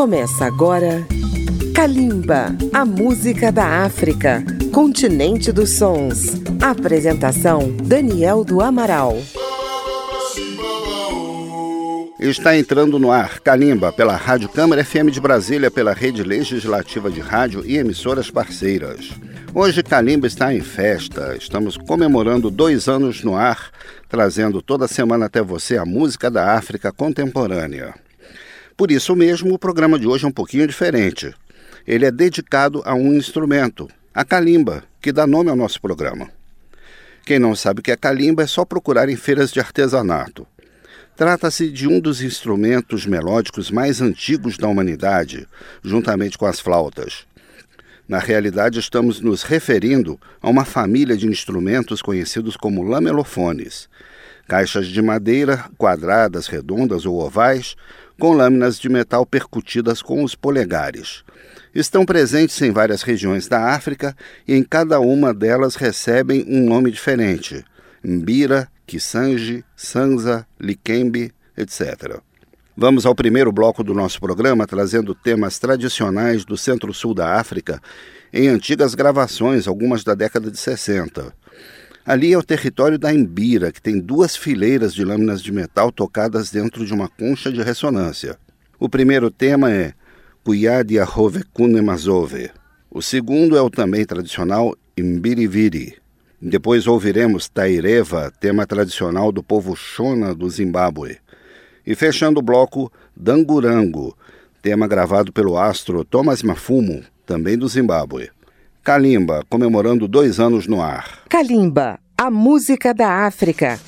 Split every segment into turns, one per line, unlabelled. Começa agora Kalimba, a música da África, continente dos sons. Apresentação Daniel do Amaral.
Está entrando no ar Kalimba pela Rádio Câmara FM de Brasília, pela Rede Legislativa de Rádio e emissoras parceiras. Hoje Kalimba está em festa. Estamos comemorando dois anos no ar, trazendo toda semana até você a música da África contemporânea. Por isso mesmo, o programa de hoje é um pouquinho diferente. Ele é dedicado a um instrumento, a calimba, que dá nome ao nosso programa. Quem não sabe o que é calimba é só procurar em feiras de artesanato. Trata-se de um dos instrumentos melódicos mais antigos da humanidade, juntamente com as flautas. Na realidade, estamos nos referindo a uma família de instrumentos conhecidos como lamelofones. Caixas de madeira, quadradas, redondas ou ovais, com lâminas de metal percutidas com os polegares. Estão presentes em várias regiões da África e em cada uma delas recebem um nome diferente: Mbira, Kisanji, Sanza, Likembe, etc. Vamos ao primeiro bloco do nosso programa, trazendo temas tradicionais do centro-sul da África em antigas gravações, algumas da década de 60. Ali é o território da Embira, que tem duas fileiras de lâminas de metal tocadas dentro de uma concha de ressonância. O primeiro tema é Kuyadi Arrove Kunemazove. O segundo é o também tradicional Imbiriviri. Depois ouviremos Taireva, tema tradicional do povo Shona do Zimbábue. E fechando o bloco, Dangurango, tema gravado pelo astro Thomas Mafumo, também do Zimbábue. Kalimba, comemorando dois anos no ar.
Kalimba, a música da África.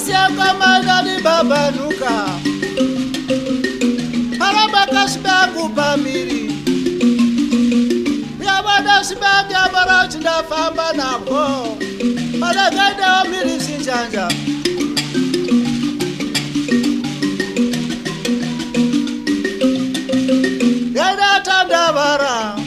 pasi yakamadani babanuka parabaka zvibangu pamiri yavada zvibangu yabara chindafamba navo padakaendawo mhiri zvinjanja yaidatandavara yeah,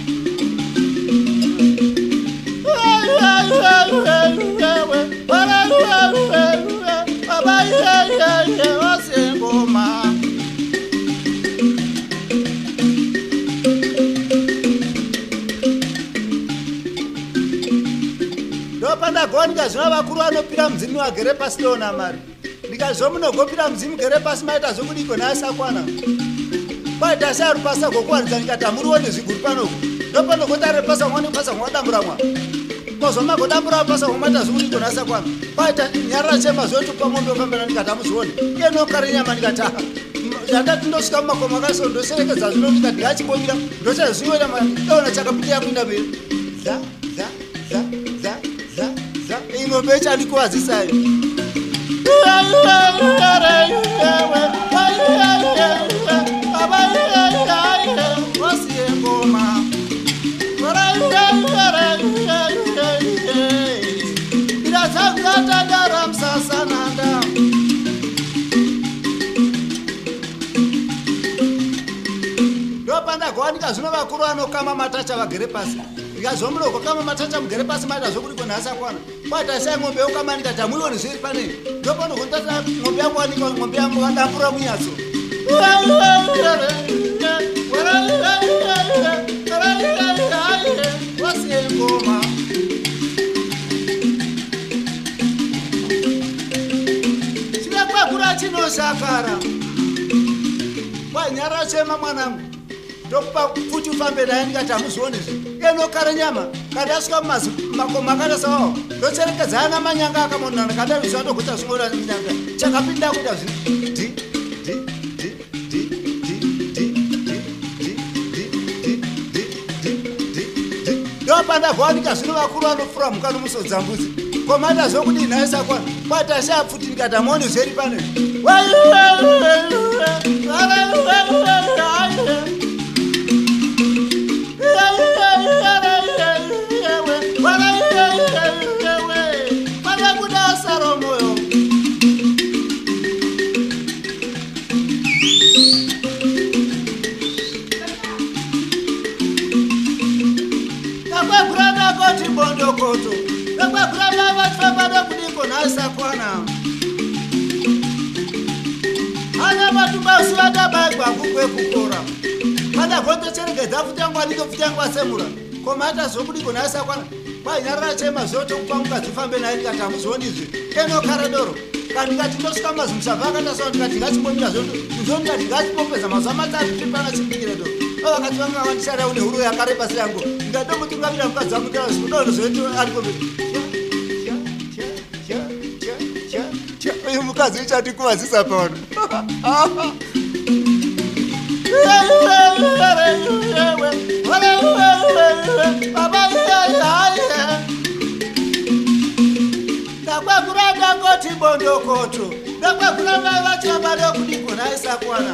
ndikazvinga zvino vakuru vanopira mudzimi vagere pasi dona mari ndikazvo munogopira mudzimi gere pasi maita zvokudiko naasakwana kwaita seari pasa gokuwanisa ndikati hamuriwo nezviguru panoku ndopanogotarepasaaepasaa damburamwa kozvamagodamburaapasaamaita zvokudiko naasakwana kwaita nyarara chema zvoti pamombe pambera ndikati hamuzvioni iye nokare nyama ndikati aha zvandati ndosvika mumakoma kaso ndoserekedza zvino ndikati ndachipomira ndochazvioa ona chakapiteyakuinda mberi chikombe chandikuvazisai ndopandagowanika zvino vakuru vanokama matacha vagere pasi ndikazvomuro kwakama matacha mugere pasi maita zvokuri kunhasi akwana kwatasai ng'ombe yangu kama nikata mwili wanizeri pane ndio pano kuntasa ng'ombe yangu ani ng'ombe yangu andapura mwinyaso chinakwakura chinosakara kwanyara sema mwanangu ndokupa kuti ufambe dayanikatamuzionezi enokara nyama kati asika mumakomo akatasawawo ndocherekedzana manyanga akamonana kada vizva ndoguta zvingoda nyanga chakapinda kuita zvi ndopandagovanika zvino vakuru vanofura mhuka nomusodzambudzi komanda zvokudii nhaisa kwa kwatashaapfutinika damoni zveri panezvi madokoto vekwakuravla vatifamba vekudiko nhasakwana hanya matumbasu vatabagwa kukwe kukora kana gonto cherekedza futangwa diko futangwa semura komata zokudiko nhasakwana kwainyarara chema zotokupamuka zifambe nai ndikatamuzonizve enokaredoro kandingatindosuka mazimusavakandasaa ndikatingachipomira zoto uzondikatingachipombeza mazuva matatu tipanga chimbikiredoro vakachivanga vandisharaune huru yakareba seyangu ndatokutungamira mukadzi wangu ndira zikudono zvoti arikome uyu mukadzi uchatikuvazisa pano ndakwakura ndangoti bondokoto ndakwakura mai vachava ndokudigonaisa kwana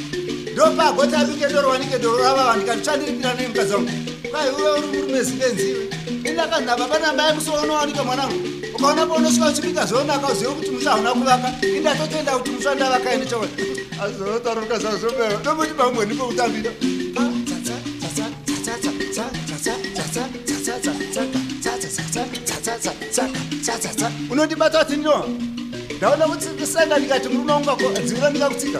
ndopagotavikendorowanikendorava vandikandichandiripira nemukadzi vangu kwaiuve uri murume zivenzi indakanda baba nambai musoonowanika mwanangu ukaona paunosvika uchipika zvonaka uzive kuti musa hauna kuvaka indatotenda kuti musandavakaendechaai azotarokazazoeotomuti pamwe nipo utambira unondibatwa tindo ndaona kuti isenga ndikati murume wangu wako adzivira ndikakutsika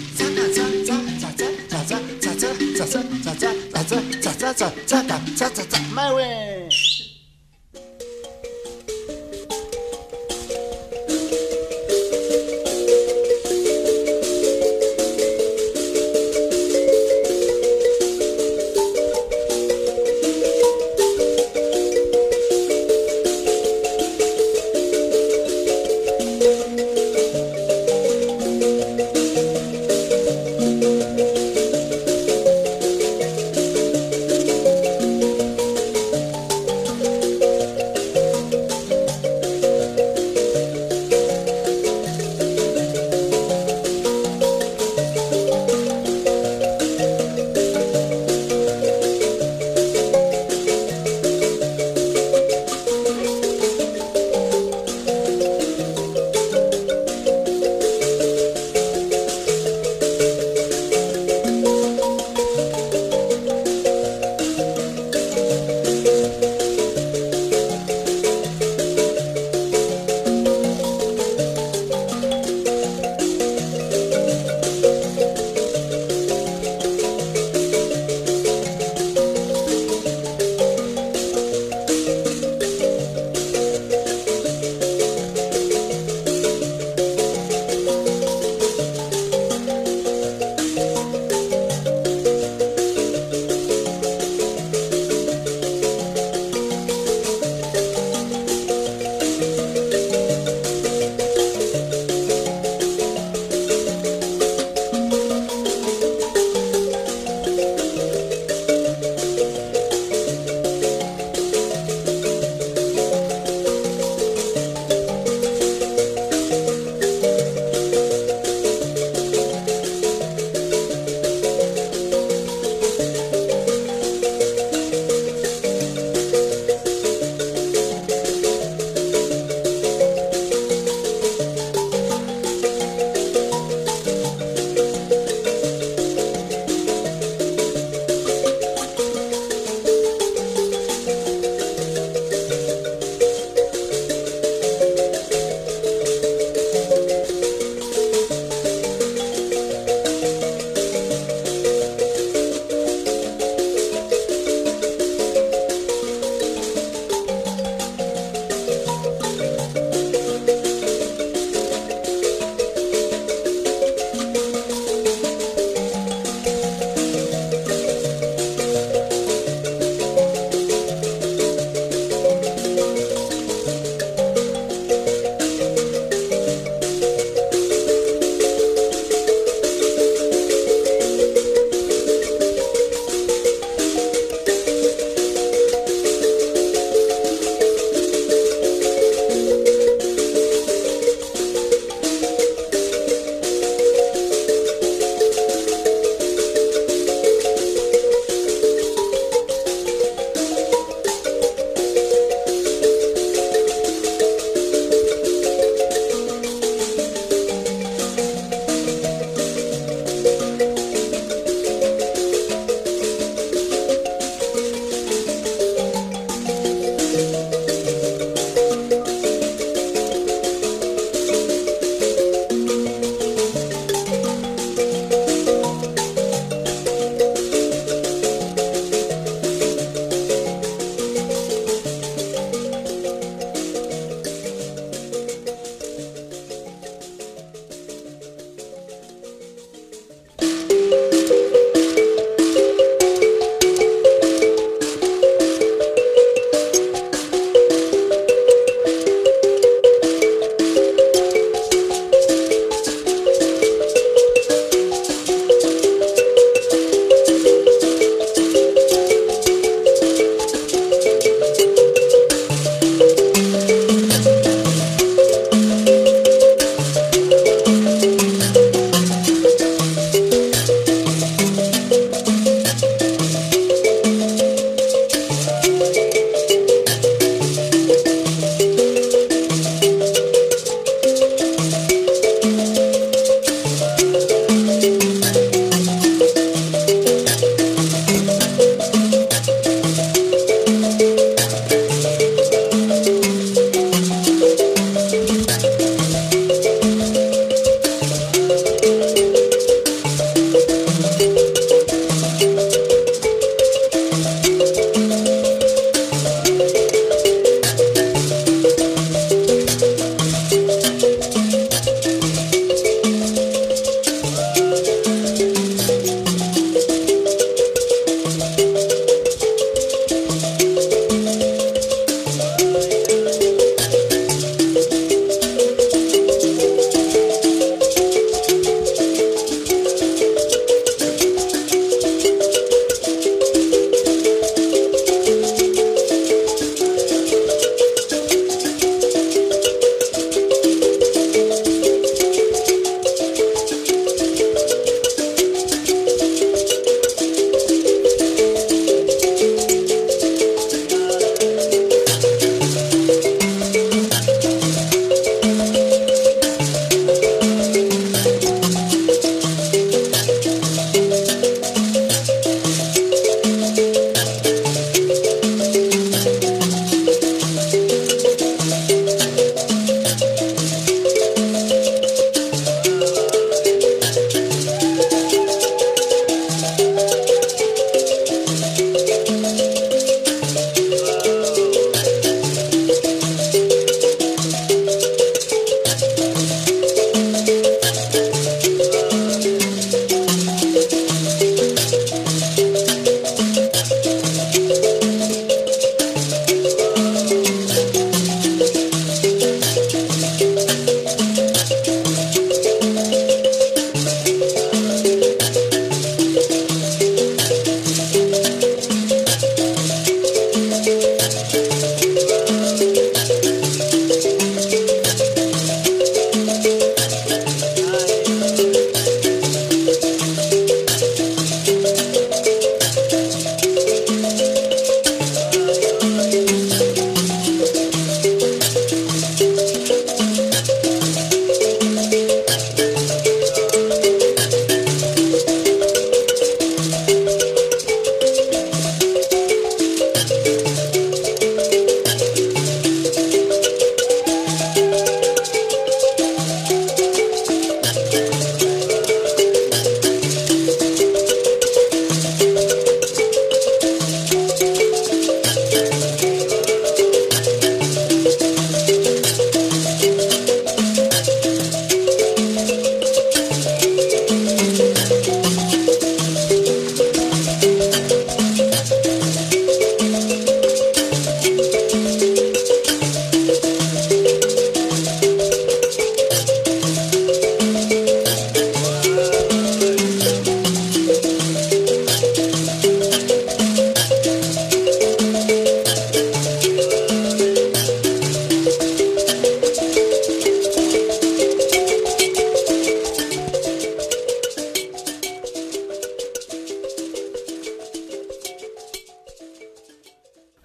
咋咋咋咋咋咋咋咋咋咋咋买喂？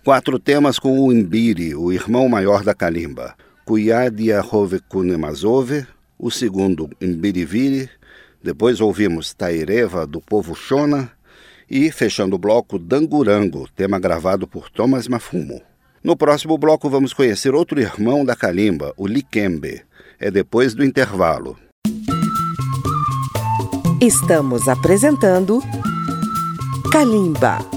Quatro temas com o Imbiri, o irmão maior da Kalimba. Kuyadia Kunemazove, o segundo Imbiriviri, depois ouvimos Taireva, do povo Shona, e, fechando o bloco, Dangurango, tema gravado por Thomas Mafumo. No próximo bloco vamos conhecer outro irmão da Kalimba, o Likembe. É depois do intervalo. Estamos apresentando Kalimba.